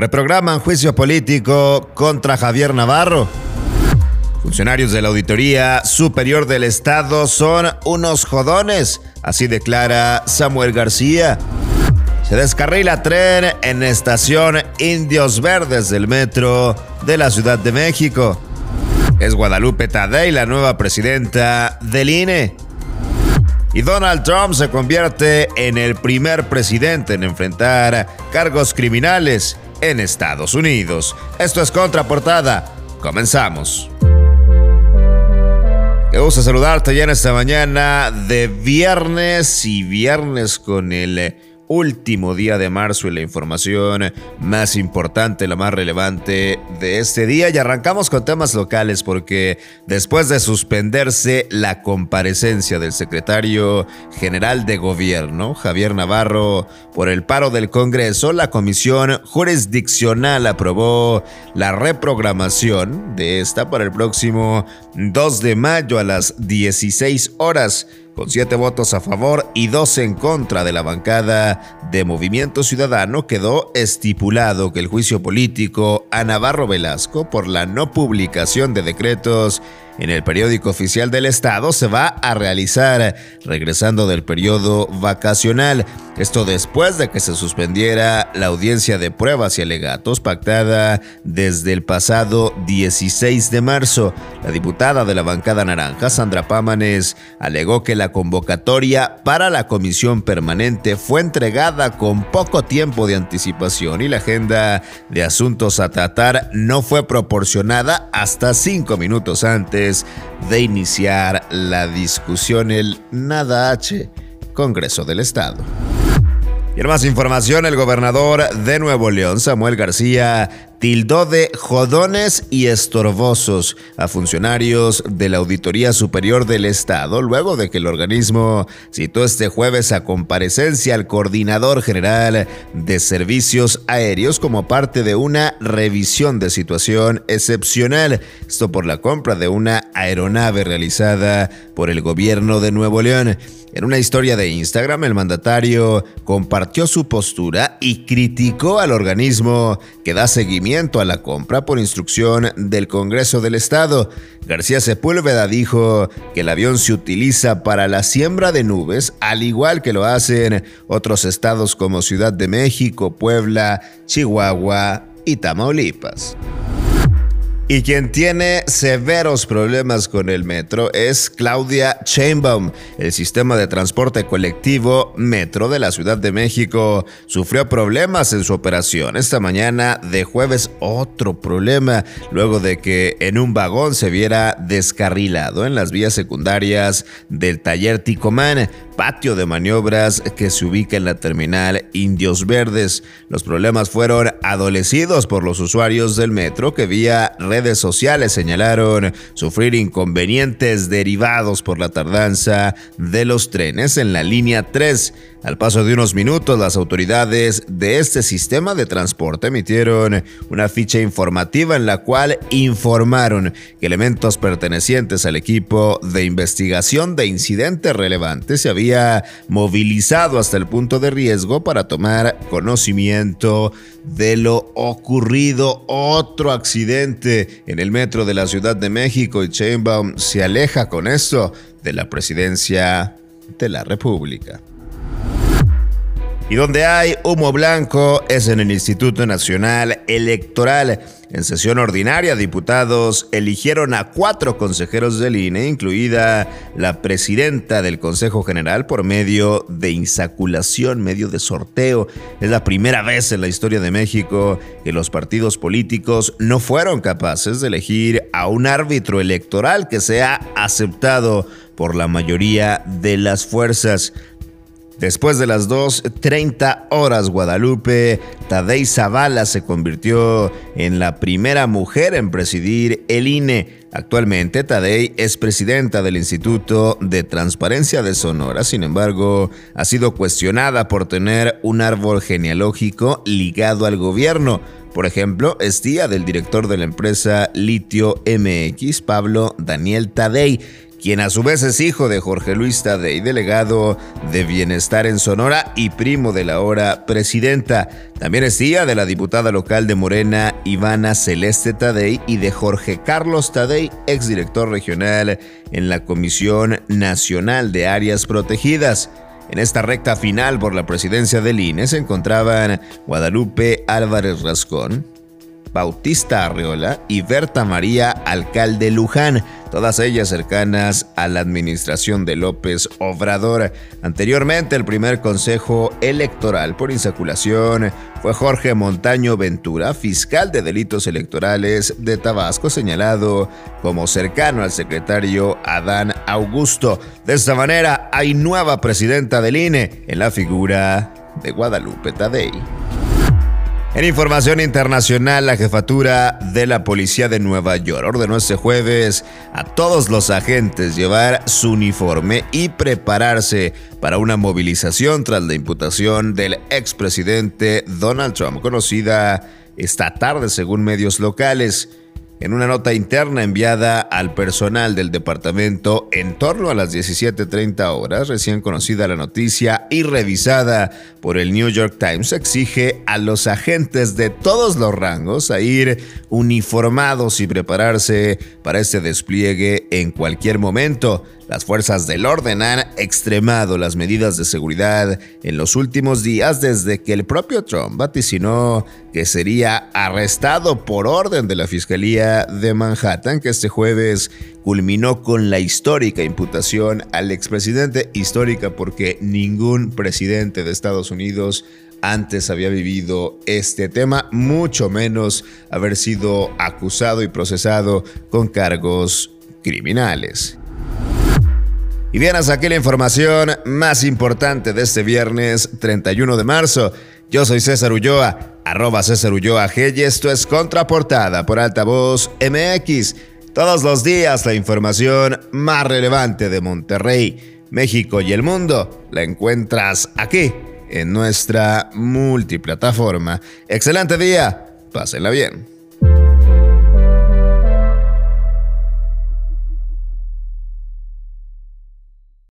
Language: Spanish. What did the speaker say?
Reprograman juicio político contra Javier Navarro. Funcionarios de la Auditoría Superior del Estado son unos jodones, así declara Samuel García. Se descarrila tren en estación Indios Verdes del metro de la Ciudad de México. Es Guadalupe Tadei la nueva presidenta del INE. Y Donald Trump se convierte en el primer presidente en enfrentar cargos criminales en Estados Unidos. Esto es Contraportada. Comenzamos. Me gusta saludarte ya en esta mañana de viernes y viernes con el último día de marzo y la información más importante, la más relevante de este día. Y arrancamos con temas locales porque después de suspenderse la comparecencia del secretario general de gobierno, Javier Navarro, por el paro del Congreso, la comisión jurisdiccional aprobó la reprogramación de esta para el próximo 2 de mayo a las 16 horas con siete votos a favor y dos en contra de la bancada de Movimiento Ciudadano, quedó estipulado que el juicio político a Navarro Velasco por la no publicación de decretos en el periódico oficial del Estado se va a realizar regresando del periodo vacacional. Esto después de que se suspendiera la audiencia de pruebas y alegatos pactada desde el pasado 16 de marzo. La diputada de la bancada naranja, Sandra Pámanes, alegó que la convocatoria para la comisión permanente fue entregada con poco tiempo de anticipación y la agenda de asuntos a tratar no fue proporcionada hasta cinco minutos antes de iniciar la discusión el Nada H Congreso del Estado. Y en más información, el gobernador de Nuevo León, Samuel García, tildó de jodones y estorbosos a funcionarios de la Auditoría Superior del Estado luego de que el organismo citó este jueves a comparecencia al coordinador general de servicios aéreos como parte de una revisión de situación excepcional, esto por la compra de una aeronave realizada por el gobierno de Nuevo León. En una historia de Instagram, el mandatario compartió su postura y criticó al organismo que da seguimiento a la compra por instrucción del Congreso del Estado. García Sepúlveda dijo que el avión se utiliza para la siembra de nubes, al igual que lo hacen otros estados como Ciudad de México, Puebla, Chihuahua y Tamaulipas. Y quien tiene severos problemas con el metro es Claudia Chainbaum. El sistema de transporte colectivo Metro de la Ciudad de México sufrió problemas en su operación. Esta mañana de jueves otro problema, luego de que en un vagón se viera descarrilado en las vías secundarias del taller Ticomán patio de maniobras que se ubica en la terminal Indios Verdes. Los problemas fueron adolecidos por los usuarios del metro que vía redes sociales señalaron sufrir inconvenientes derivados por la tardanza de los trenes en la línea 3 al paso de unos minutos, las autoridades de este sistema de transporte emitieron una ficha informativa en la cual informaron que elementos pertenecientes al equipo de investigación de incidentes relevantes se había movilizado hasta el punto de riesgo para tomar conocimiento de lo ocurrido. Otro accidente en el metro de la Ciudad de México y Chainbaum se aleja con esto de la presidencia de la República. Y donde hay humo blanco es en el Instituto Nacional Electoral. En sesión ordinaria, diputados eligieron a cuatro consejeros del INE, incluida la presidenta del Consejo General, por medio de insaculación, medio de sorteo. Es la primera vez en la historia de México que los partidos políticos no fueron capaces de elegir a un árbitro electoral que sea aceptado por la mayoría de las fuerzas. Después de las 2.30 horas, Guadalupe Tadei Zavala se convirtió en la primera mujer en presidir el INE. Actualmente, Tadei es presidenta del Instituto de Transparencia de Sonora, sin embargo, ha sido cuestionada por tener un árbol genealógico ligado al gobierno. Por ejemplo, es tía del director de la empresa Litio MX, Pablo Daniel Tadei, quien a su vez es hijo de Jorge Luis Tadei, delegado de Bienestar en Sonora y primo de la ahora presidenta. También es tía de la diputada local de Morena, Ivana Celeste Tadei, y de Jorge Carlos Tadei, exdirector regional en la Comisión Nacional de Áreas Protegidas. En esta recta final por la presidencia del INE se encontraban Guadalupe Álvarez Rascón, Bautista Arreola y Berta María Alcalde Luján, todas ellas cercanas a la administración de López Obrador. Anteriormente, el primer consejo electoral por insaculación fue Jorge Montaño Ventura, fiscal de delitos electorales de Tabasco, señalado como cercano al secretario Adán Augusto. De esta manera, hay nueva presidenta del INE en la figura de Guadalupe Tadei. En información internacional, la jefatura de la policía de Nueva York ordenó este jueves a todos los agentes llevar su uniforme y prepararse para una movilización tras la imputación del expresidente Donald Trump, conocida esta tarde según medios locales. En una nota interna enviada al personal del departamento en torno a las 17.30 horas, recién conocida la noticia y revisada por el New York Times, exige a los agentes de todos los rangos a ir uniformados y prepararse para este despliegue en cualquier momento. Las fuerzas del orden han extremado las medidas de seguridad en los últimos días desde que el propio Trump vaticinó que sería arrestado por orden de la Fiscalía de Manhattan, que este jueves culminó con la histórica imputación al expresidente, histórica porque ningún presidente de Estados Unidos antes había vivido este tema, mucho menos haber sido acusado y procesado con cargos criminales. Y bien, aquí la información más importante de este viernes 31 de marzo. Yo soy César Ulloa, arroba César Ulloa G y esto es Contraportada por Altavoz MX. Todos los días la información más relevante de Monterrey, México y el mundo la encuentras aquí en nuestra multiplataforma. Excelente día, pásenla bien.